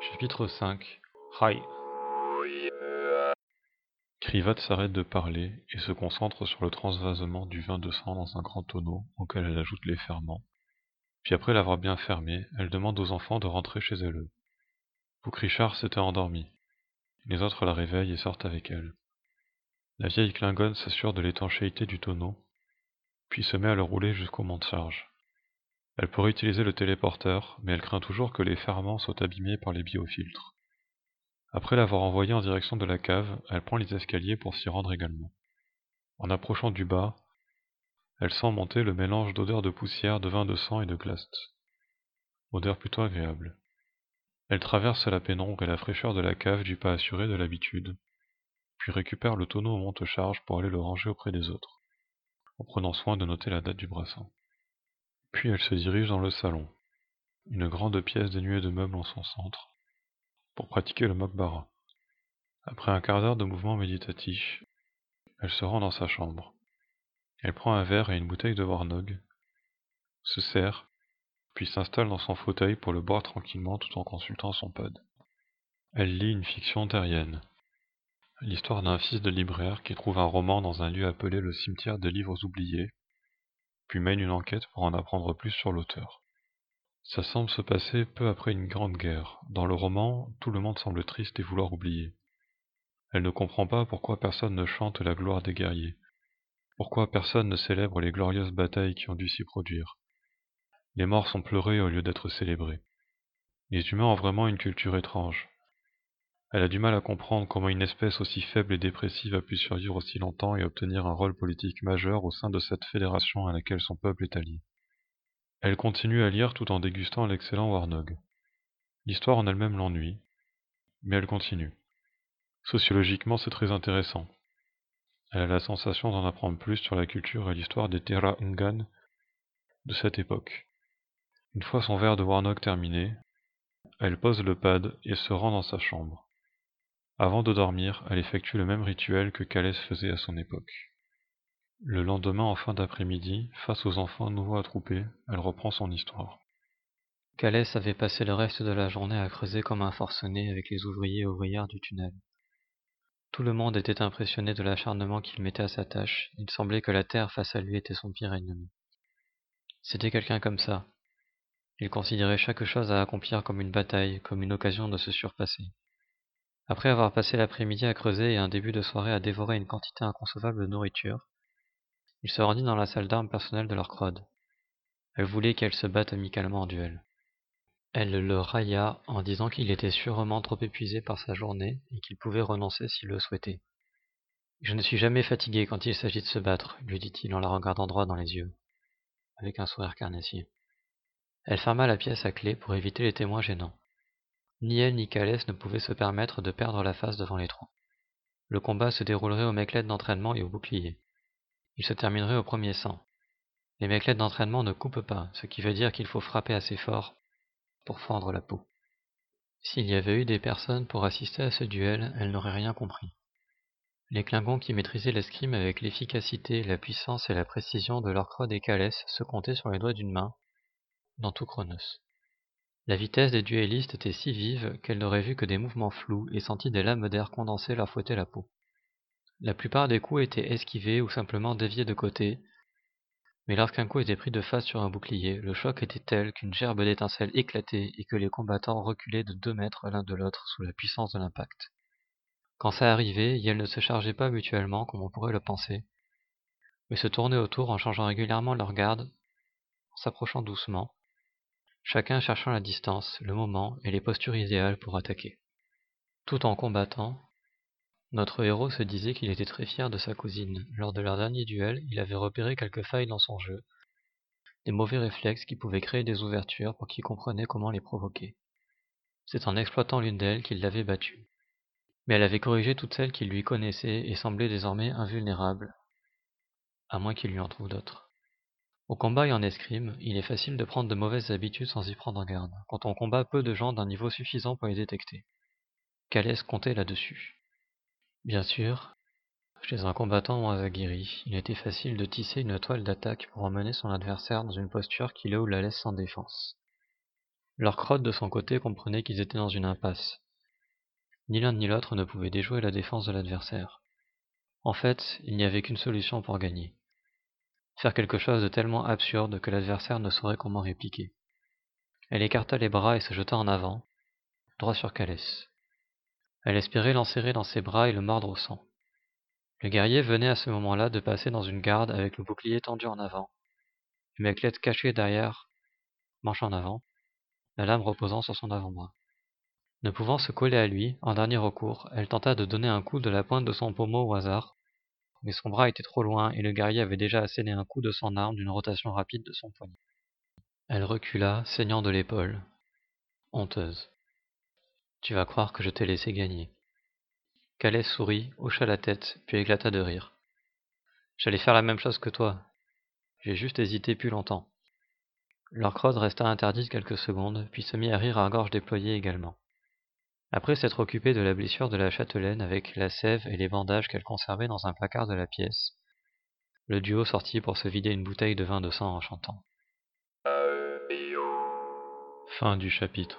Chapitre 5 Rai Krivat s'arrête de parler et se concentre sur le transvasement du vin de sang dans un grand tonneau auquel elle ajoute les ferments. Puis après l'avoir bien fermé, elle demande aux enfants de rentrer chez elle. Richard s'était endormi. Les autres la réveillent et sortent avec elle. La vieille Klingonne s'assure de l'étanchéité du tonneau, puis se met à le rouler jusqu'au mont de charge. Elle pourrait utiliser le téléporteur, mais elle craint toujours que les ferments soient abîmés par les biofiltres. Après l'avoir envoyé en direction de la cave, elle prend les escaliers pour s'y rendre également. En approchant du bas, elle sent monter le mélange d'odeurs de poussière, de vin de sang et de glaste. Odeur plutôt agréable. Elle traverse la pénombre et la fraîcheur de la cave du pas assuré de l'habitude, puis récupère le tonneau au monte-charge pour aller le ranger auprès des autres, en prenant soin de noter la date du brassin. Puis elle se dirige dans le salon, une grande pièce dénuée de meubles en son centre, pour pratiquer le mokbara. Après un quart d'heure de mouvement méditatif, elle se rend dans sa chambre. Elle prend un verre et une bouteille de Warnog, se sert, puis s'installe dans son fauteuil pour le boire tranquillement tout en consultant son pod. Elle lit une fiction terrienne, l'histoire d'un fils de libraire qui trouve un roman dans un lieu appelé le cimetière des livres oubliés, puis mène une enquête pour en apprendre plus sur l'auteur. Ça semble se passer peu après une grande guerre. Dans le roman, tout le monde semble triste et vouloir oublier. Elle ne comprend pas pourquoi personne ne chante la gloire des guerriers, pourquoi personne ne célèbre les glorieuses batailles qui ont dû s'y produire. Les morts sont pleurés au lieu d'être célébrés. Les humains ont vraiment une culture étrange. Elle a du mal à comprendre comment une espèce aussi faible et dépressive a pu survivre aussi longtemps et obtenir un rôle politique majeur au sein de cette fédération à laquelle son peuple est allié. Elle continue à lire tout en dégustant l'excellent Warnog. L'histoire en elle-même l'ennuie, mais elle continue. Sociologiquement, c'est très intéressant. Elle a la sensation d'en apprendre plus sur la culture et l'histoire des Terra Ungan de cette époque. Une fois son verre de Warnog terminé, elle pose le pad et se rend dans sa chambre. Avant de dormir, elle effectue le même rituel que Calès faisait à son époque. Le lendemain en fin d'après-midi, face aux enfants nouveaux attroupés, elle reprend son histoire. Calès avait passé le reste de la journée à creuser comme un forcené avec les ouvriers et ouvrières du tunnel. Tout le monde était impressionné de l'acharnement qu'il mettait à sa tâche. Il semblait que la terre face à lui était son pire ennemi. C'était quelqu'un comme ça. Il considérait chaque chose à accomplir comme une bataille, comme une occasion de se surpasser. Après avoir passé l'après-midi à creuser et un début de soirée à dévorer une quantité inconcevable de nourriture, il se rendit dans la salle d'armes personnelle de leur crode. Elle voulait qu'elle se batte amicalement en duel. Elle le railla en disant qu'il était sûrement trop épuisé par sa journée et qu'il pouvait renoncer s'il le souhaitait. Je ne suis jamais fatigué quand il s'agit de se battre, lui dit-il en la regardant droit dans les yeux, avec un sourire carnassier. Elle ferma la pièce à clé pour éviter les témoins gênants. Ni elle ni Calès ne pouvaient se permettre de perdre la face devant les trois. Le combat se déroulerait au méclète d'entraînement et au bouclier. Il se terminerait au premier sang. Les méclètes d'entraînement ne coupent pas, ce qui veut dire qu'il faut frapper assez fort pour fendre la peau. S'il y avait eu des personnes pour assister à ce duel, elles n'auraient rien compris. Les Klingons qui maîtrisaient l'escrime avec l'efficacité, la puissance et la précision de leur croix des Calès se comptaient sur les doigts d'une main, dans tout Chronos. La vitesse des duellistes était si vive qu'elle n'aurait vu que des mouvements flous et senti des lames d'air condensées leur fouetter la peau. La plupart des coups étaient esquivés ou simplement déviés de côté, mais lorsqu'un coup était pris de face sur un bouclier, le choc était tel qu'une gerbe d'étincelles éclatait et que les combattants reculaient de deux mètres l'un de l'autre sous la puissance de l'impact. Quand ça arrivait, elles ne se chargeaient pas mutuellement comme on pourrait le penser, mais se tournaient autour en changeant régulièrement leur garde, en s'approchant doucement, chacun cherchant la distance, le moment et les postures idéales pour attaquer. Tout en combattant, notre héros se disait qu'il était très fier de sa cousine. Lors de leur dernier duel, il avait repéré quelques failles dans son jeu, des mauvais réflexes qui pouvaient créer des ouvertures pour qui comprenait comment les provoquer. C'est en exploitant l'une d'elles qu'il l'avait battue. Mais elle avait corrigé toutes celles qu'il lui connaissait et semblait désormais invulnérable, à moins qu'il lui en trouve d'autres. Au combat et en escrime, il est facile de prendre de mauvaises habitudes sans y prendre garde, quand on combat peu de gens d'un niveau suffisant pour les détecter. Calès comptait là-dessus. Bien sûr, chez un combattant moins aguerri, il était facile de tisser une toile d'attaque pour emmener son adversaire dans une posture qui le ou la laisse sans défense. Leur crotte de son côté comprenait qu'ils étaient dans une impasse. Ni l'un ni l'autre ne pouvait déjouer la défense de l'adversaire. En fait, il n'y avait qu'une solution pour gagner. Faire quelque chose de tellement absurde que l'adversaire ne saurait comment répliquer. Elle écarta les bras et se jeta en avant, droit sur Calès. Elle espérait l'enserrer dans ses bras et le mordre au sang. Le guerrier venait à ce moment-là de passer dans une garde avec le bouclier tendu en avant, une Maclette cachée derrière, manche en avant, la lame reposant sur son avant-bras. Ne pouvant se coller à lui, en dernier recours, elle tenta de donner un coup de la pointe de son pommeau au hasard, mais son bras était trop loin et le guerrier avait déjà asséné un coup de son arme d'une rotation rapide de son poignet. Elle recula, saignant de l'épaule. Honteuse. Tu vas croire que je t'ai laissé gagner. Calais sourit, hocha la tête, puis éclata de rire. J'allais faire la même chose que toi. J'ai juste hésité plus longtemps. Leur crotte resta interdite quelques secondes, puis se mit à rire à gorge déployée également. Après s'être occupé de la blessure de la châtelaine avec la sève et les bandages qu'elle conservait dans un placard de la pièce, le duo sortit pour se vider une bouteille de vin de sang en chantant. Fin du chapitre.